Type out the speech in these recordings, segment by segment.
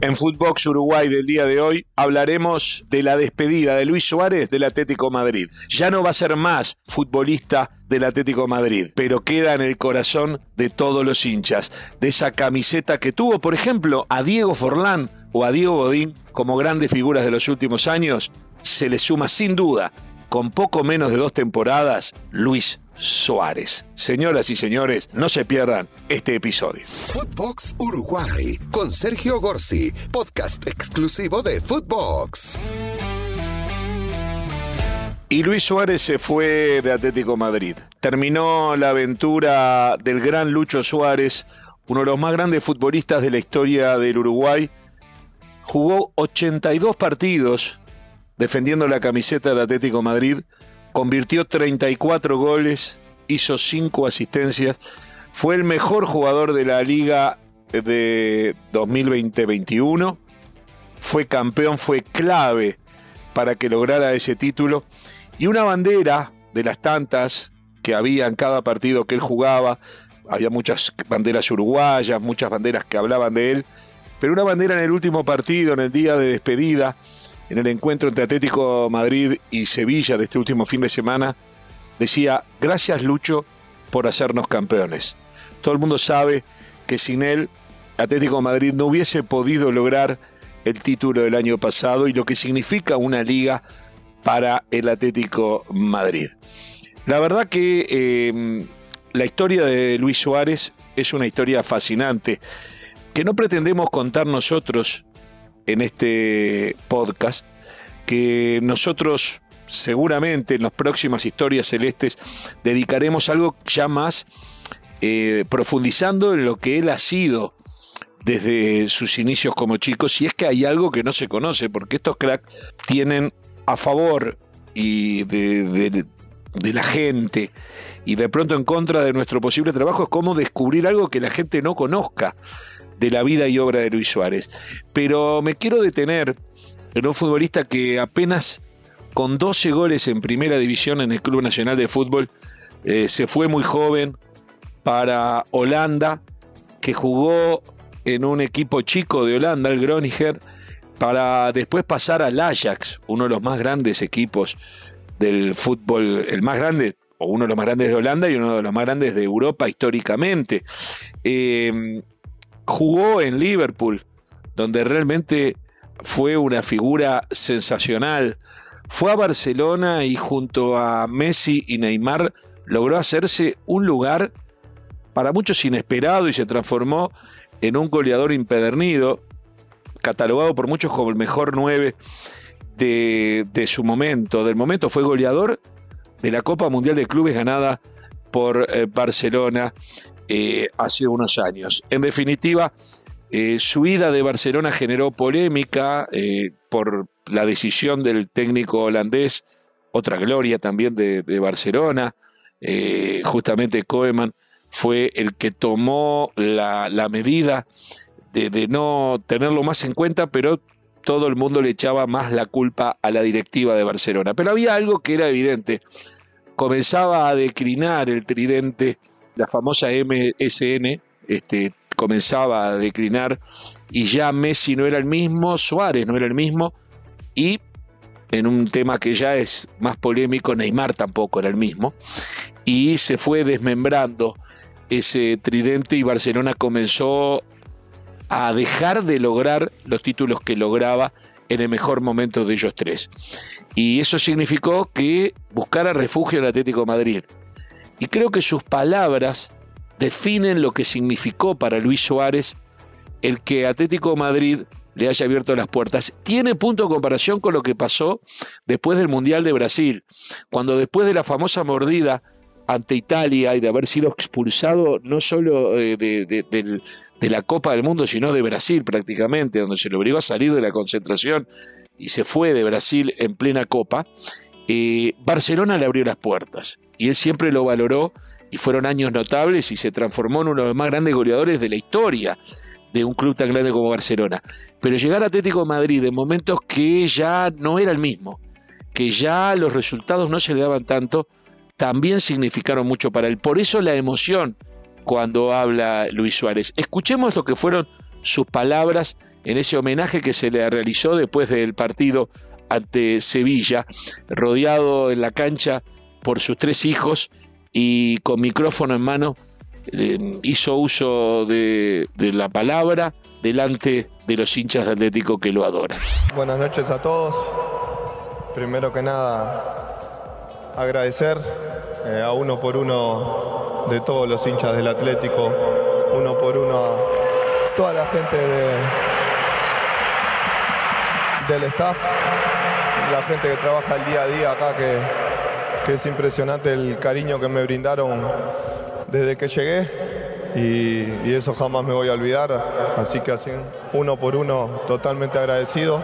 En Footbox Uruguay del día de hoy hablaremos de la despedida de Luis Suárez del Atlético Madrid. Ya no va a ser más futbolista del Atlético Madrid, pero queda en el corazón de todos los hinchas, de esa camiseta que tuvo, por ejemplo, a Diego Forlán o a Diego Godín como grandes figuras de los últimos años, se le suma sin duda, con poco menos de dos temporadas, Luis Suárez. Señoras y señores, no se pierdan este episodio. Footbox Uruguay con Sergio Gorsi, podcast exclusivo de Footbox. Y Luis Suárez se fue de Atlético Madrid. Terminó la aventura del gran Lucho Suárez, uno de los más grandes futbolistas de la historia del Uruguay. Jugó 82 partidos defendiendo la camiseta del Atlético Madrid convirtió 34 goles, hizo 5 asistencias, fue el mejor jugador de la liga de 2020-21, fue campeón, fue clave para que lograra ese título y una bandera de las tantas que había en cada partido que él jugaba, había muchas banderas uruguayas, muchas banderas que hablaban de él, pero una bandera en el último partido, en el día de despedida, en el encuentro entre Atlético Madrid y Sevilla de este último fin de semana, decía, gracias Lucho por hacernos campeones. Todo el mundo sabe que sin él Atlético Madrid no hubiese podido lograr el título del año pasado y lo que significa una liga para el Atlético Madrid. La verdad que eh, la historia de Luis Suárez es una historia fascinante que no pretendemos contar nosotros en este podcast que nosotros seguramente en las próximas historias celestes dedicaremos algo ya más eh, profundizando en lo que él ha sido desde sus inicios como chico, si es que hay algo que no se conoce, porque estos cracks tienen a favor y de, de la gente y de pronto en contra de nuestro posible trabajo es cómo descubrir algo que la gente no conozca de la vida y obra de Luis Suárez. Pero me quiero detener en un futbolista que apenas con 12 goles en primera división en el Club Nacional de Fútbol eh, se fue muy joven para Holanda, que jugó en un equipo chico de Holanda, el Groninger, para después pasar al Ajax, uno de los más grandes equipos del fútbol, el más grande, o uno de los más grandes de Holanda y uno de los más grandes de Europa históricamente. Eh, jugó en Liverpool, donde realmente fue una figura sensacional. Fue a Barcelona y junto a Messi y Neymar logró hacerse un lugar para muchos inesperado y se transformó en un goleador impedernido, catalogado por muchos como el mejor 9 de, su momento. Del momento fue goleador de la Copa Mundial de Clubes ganada por eh, Barcelona eh, hace unos años. En definitiva, eh, su ida de Barcelona generó polémica eh, por la decisión del técnico holandés, otra gloria también de, Barcelona. justamente Koeman fue el que tomó la, medida de, de, no tenerlo más en cuenta, pero todo el mundo le echaba más la culpa a la directiva de Barcelona. Pero había algo que era evidente. Comenzaba a declinar el tridente la famosa MSN este, comenzaba a declinar y ya Messi no era el mismo, Suárez no era el mismo y en un tema que ya es más polémico, Neymar tampoco era el mismo y se fue desmembrando ese tridente y Barcelona comenzó a dejar de lograr los títulos que lograba en el mejor momento de ellos tres. Y eso significó que buscara refugio el Atlético Madrid. Y creo que sus palabras definen lo que significó para Luis Suárez el que Atlético Madrid le haya abierto las puertas. Tiene punto de comparación con lo que pasó después del Mundial de Brasil, cuando después de la famosa mordida ante Italia y de haber sido expulsado no solo eh, de, la Copa del Mundo, sino de Brasil prácticamente, donde se le obligó a salir de la concentración y se fue de Brasil en plena Copa, eh, Barcelona le abrió las puertas y él siempre lo valoró y fueron años notables y se transformó en uno de los más grandes goleadores de la historia de un club tan grande como Barcelona. Pero llegar a Atlético de Madrid en momentos que ya no era el mismo, que ya los resultados no se le daban tanto, también significaron mucho para él. Por eso la emoción cuando habla Luis Suárez. Escuchemos lo que fueron sus palabras en ese homenaje que se le realizó después del partido ante Sevilla, rodeado en la cancha por sus tres hijos y con micrófono en mano hizo uso de, de, la palabra delante de los hinchas de Atlético que lo adoran. Buenas noches a todos. Primero que nada, agradecer eh, a uno por uno de todos los hinchas del Atlético, uno por uno a toda la gente de, del staff, la gente que trabaja el día a día acá, que, es impresionante el cariño que me brindaron desde que llegué y, y, eso jamás me voy a olvidar. Así que así, uno por uno, totalmente agradecido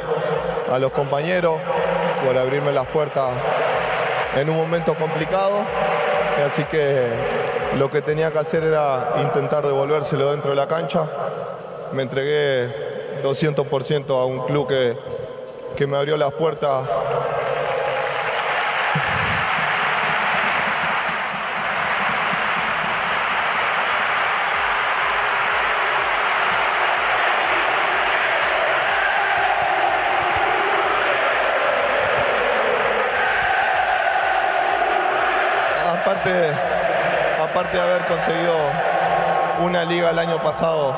a los compañeros por abrirme las puertas en un momento complicado. Así que lo que tenía que hacer era intentar devolvérselo dentro de la cancha. Me entregué 200% a un club que, que me abrió las puertas aparte, aparte de haber conseguido una liga el año pasado,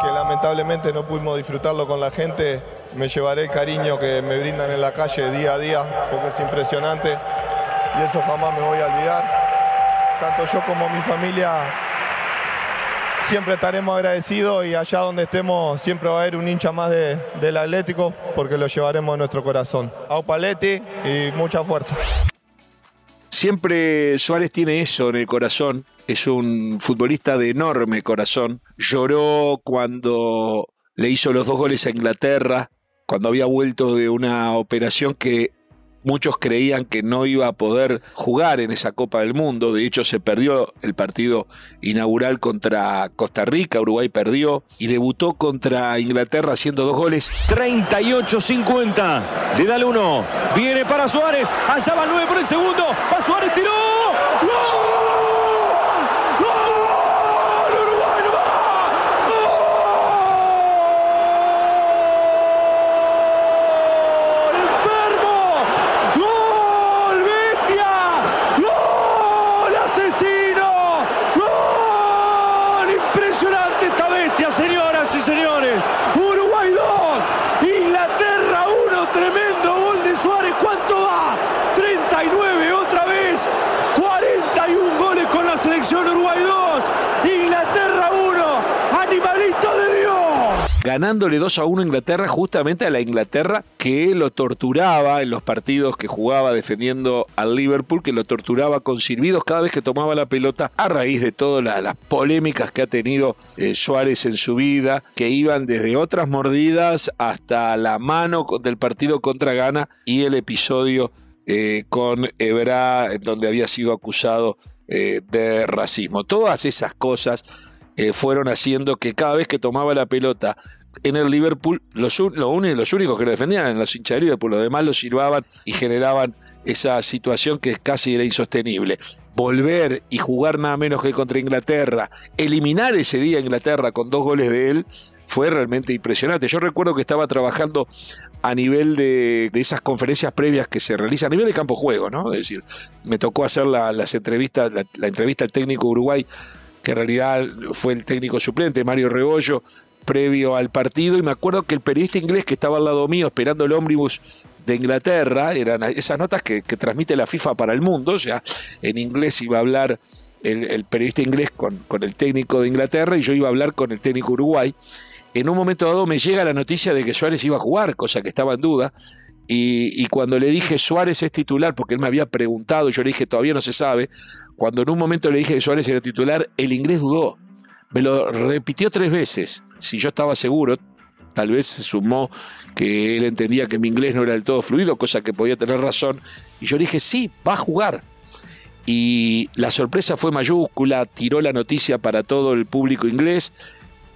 que lamentablemente no pudimos disfrutarlo con la gente, me llevaré el cariño que me brindan en la calle día a día, porque es impresionante y eso jamás me voy a olvidar. Tanto yo como mi familia siempre estaremos agradecidos y allá donde estemos siempre va a haber un hincha más de, del Atlético porque lo llevaremos en nuestro corazón. Aupaletti y mucha fuerza. Siempre Suárez tiene eso en el corazón. Es un futbolista de enorme corazón. Lloró cuando le hizo los dos goles a Inglaterra, cuando había vuelto de una operación que muchos creían que no iba a poder jugar en esa Copa del Mundo. De hecho, se perdió el partido inaugural contra Costa Rica. Uruguay perdió y debutó contra Inglaterra haciendo dos goles. 38-50. Le da el uno. Viene para Suárez. Allá va el 9 por el segundo. Va Suárez, tiró. ¡Gol! asesino. ¡Gol! Impresionante esta bestia, señoras y señores. Ganándole 2 a 1 a Inglaterra, justamente a la Inglaterra que lo torturaba en los partidos que jugaba defendiendo al Liverpool, que lo torturaba con silbidos cada vez que tomaba la pelota, a raíz de todas las polémicas que ha tenido eh, Suárez en su vida, que iban desde otras mordidas hasta la mano del partido contra Ghana y el episodio eh, con Ebra, donde había sido acusado eh, de racismo. Todas esas cosas fueron haciendo que cada vez que tomaba la pelota en el Liverpool los, lo los únicos que lo defendían eran los hinchas de Liverpool, los demás lo sirvaban y generaban esa situación que casi era insostenible. Volver y jugar nada menos que contra Inglaterra, eliminar ese día a Inglaterra con dos goles de él, fue realmente impresionante. Yo recuerdo que estaba trabajando a nivel de, esas conferencias previas que se realizan, a nivel de campo juego, ¿no? Es decir, me tocó hacer las entrevistas, la, la entrevista al técnico Uruguay que en realidad fue el técnico suplente, Mario Rebollo, previo al partido y me acuerdo que el periodista inglés que estaba al lado mío esperando el ómnibus de Inglaterra, eran esas notas que, transmite la FIFA para el mundo, o sea, en inglés iba a hablar el, periodista inglés con, con, el técnico de Inglaterra y yo iba a hablar con el técnico Uruguay. En un momento dado me llega la noticia de que Suárez iba a jugar, cosa que estaba en duda, y, y, cuando le dije Suárez es titular, porque él me había preguntado, yo le dije todavía no se sabe, cuando en un momento le dije que Suárez era titular, el inglés dudó. Me lo repitió tres veces. Si yo estaba seguro, tal vez se sumó que él entendía que mi inglés no era del todo fluido, cosa que podía tener razón. Y yo dije, sí, va a jugar. Y la sorpresa fue mayúscula, tiró la noticia para todo el público inglés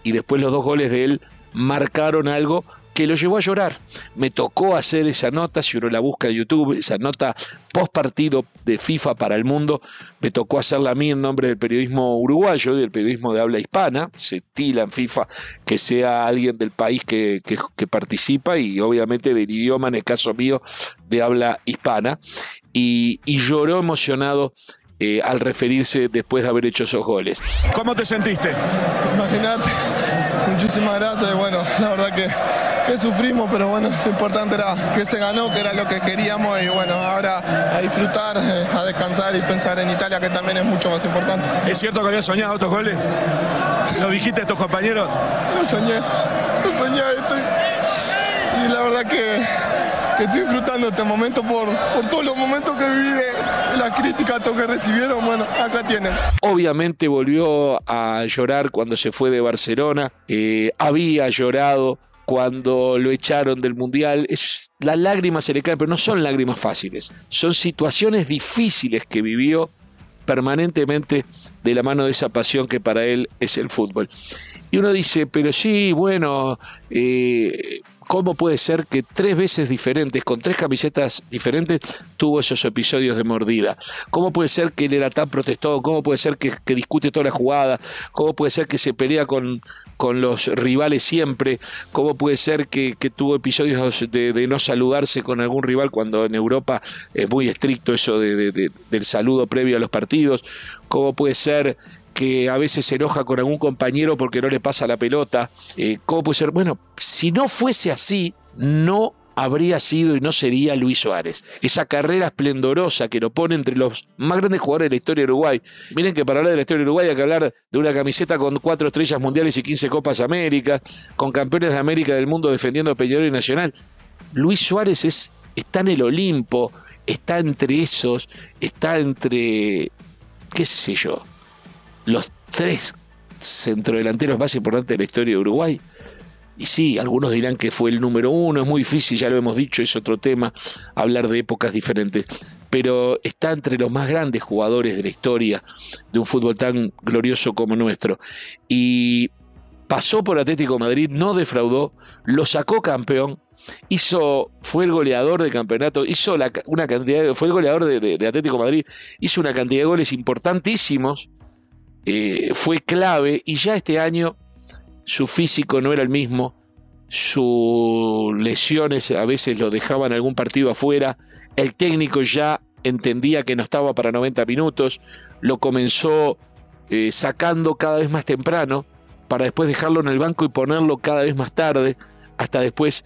y después los dos goles de él marcaron algo que lo llevó a llorar. Me tocó hacer esa nota, si uno la busca en YouTube, esa nota post partido de FIFA para el mundo, me tocó hacerla a mí en nombre del periodismo uruguayo, del periodismo de habla hispana, se tila en FIFA que sea alguien del país que, participa y obviamente del idioma, en el caso mío, de habla hispana, y, lloró emocionado eh, al referirse después de haber hecho esos goles. ¿Cómo te sentiste? Imagínate, muchísimas gracias, bueno, la verdad que que sufrimos, pero bueno, lo importante era que se ganó, que era lo que queríamos y bueno, ahora a disfrutar, eh, a descansar y pensar en Italia, que también es mucho más importante. ¿Es cierto que habías soñado estos goles? ¿Lo dijiste a estos compañeros? Lo soñé, lo soñé, estoy... y la verdad que, estoy disfrutando este momento por, por todos los momentos que viví de la crítica que recibieron, bueno, acá tienen. Obviamente volvió a llorar cuando se fue de Barcelona, eh, había llorado cuando lo echaron del mundial, las lágrimas se le caen, pero no son lágrimas fáciles, son situaciones difíciles que vivió permanentemente de la mano de esa pasión que para él es el fútbol. Y uno dice, pero sí, bueno, eh, ¿Cómo puede ser que tres veces diferentes, con tres camisetas diferentes, tuvo esos episodios de mordida? ¿Cómo puede ser que él era tan protestado? ¿Cómo puede ser que, discute toda la jugada? ¿Cómo puede ser que se pelea con, con los rivales siempre? ¿Cómo puede ser que, tuvo episodios de, no saludarse con algún rival cuando en Europa es muy estricto eso del saludo previo a los partidos? ¿Cómo puede ser que a veces se enoja con algún compañero porque no le pasa la pelota. Eh, ¿Cómo puede ser? Bueno, si no fuese así, no habría sido y no sería Luis Suárez. Esa carrera esplendorosa que lo pone entre los más grandes jugadores de la historia de Uruguay. Miren que para hablar de la historia de Uruguay hay que hablar de una camiseta con cuatro estrellas mundiales y 15 Copas América, con campeones de América del mundo defendiendo a Peñarol y Nacional. Luis Suárez es, está en el Olimpo, está entre esos, está entre, qué sé yo, los tres centrodelanteros más importantes de la historia de Uruguay. Y sí, algunos dirán que fue el número uno, es muy difícil, ya lo hemos dicho, es otro tema, hablar de épocas diferentes, pero está entre los más grandes jugadores de la historia de un fútbol tan glorioso como nuestro. Y pasó por Atlético Madrid, no defraudó, lo sacó campeón, hizo, fue el goleador de campeonato, hizo una cantidad, fue el goleador de Atlético Madrid, hizo una cantidad de goles importantísimos eh, fue clave y ya este año su físico no era el mismo, sus lesiones a veces lo dejaban algún partido afuera, el técnico ya entendía que no estaba para 90 minutos, lo comenzó eh, sacando cada vez más temprano para después dejarlo en el banco y ponerlo cada vez más tarde, hasta después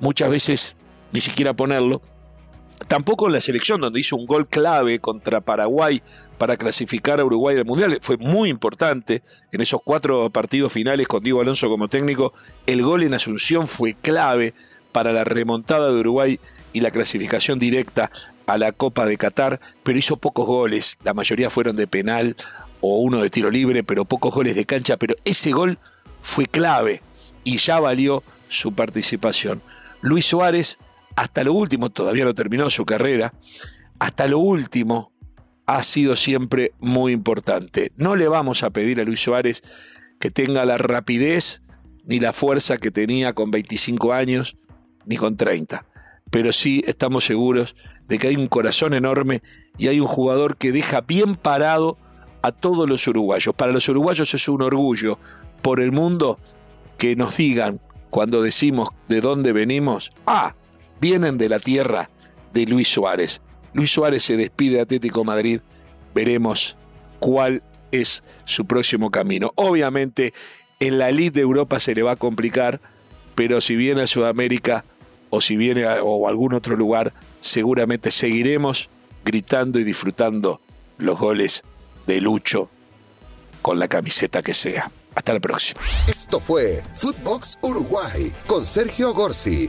muchas veces ni siquiera ponerlo. Tampoco en la selección, donde hizo un gol clave contra Paraguay para clasificar a Uruguay al Mundial. Fue muy importante en esos cuatro partidos finales con Diego Alonso como técnico. El gol en Asunción fue clave para la remontada de Uruguay y la clasificación directa a la Copa de Qatar, pero hizo pocos goles. La mayoría fueron de penal o uno de tiro libre, pero pocos goles de cancha. Pero ese gol fue clave y ya valió su participación. Luis Suárez, hasta lo último, todavía no terminó su carrera, hasta lo último ha sido siempre muy importante. No le vamos a pedir a Luis Suárez que tenga la rapidez ni la fuerza que tenía con 25 años ni con 30. Pero sí estamos seguros de que hay un corazón enorme y hay un jugador que deja bien parado a todos los uruguayos. Para los uruguayos es un orgullo por el mundo que nos digan cuando decimos de dónde venimos, ah, vienen de la tierra de Luis Suárez. Luis Suárez se despide de Atlético Madrid, veremos cuál es su próximo camino. Obviamente en la elite de Europa se le va a complicar, pero si viene a Sudamérica o si viene a o algún otro lugar, seguramente seguiremos gritando y disfrutando los goles de Lucho con la camiseta que sea. Hasta la próxima. Esto fue Footbox Uruguay con Sergio Gorsi,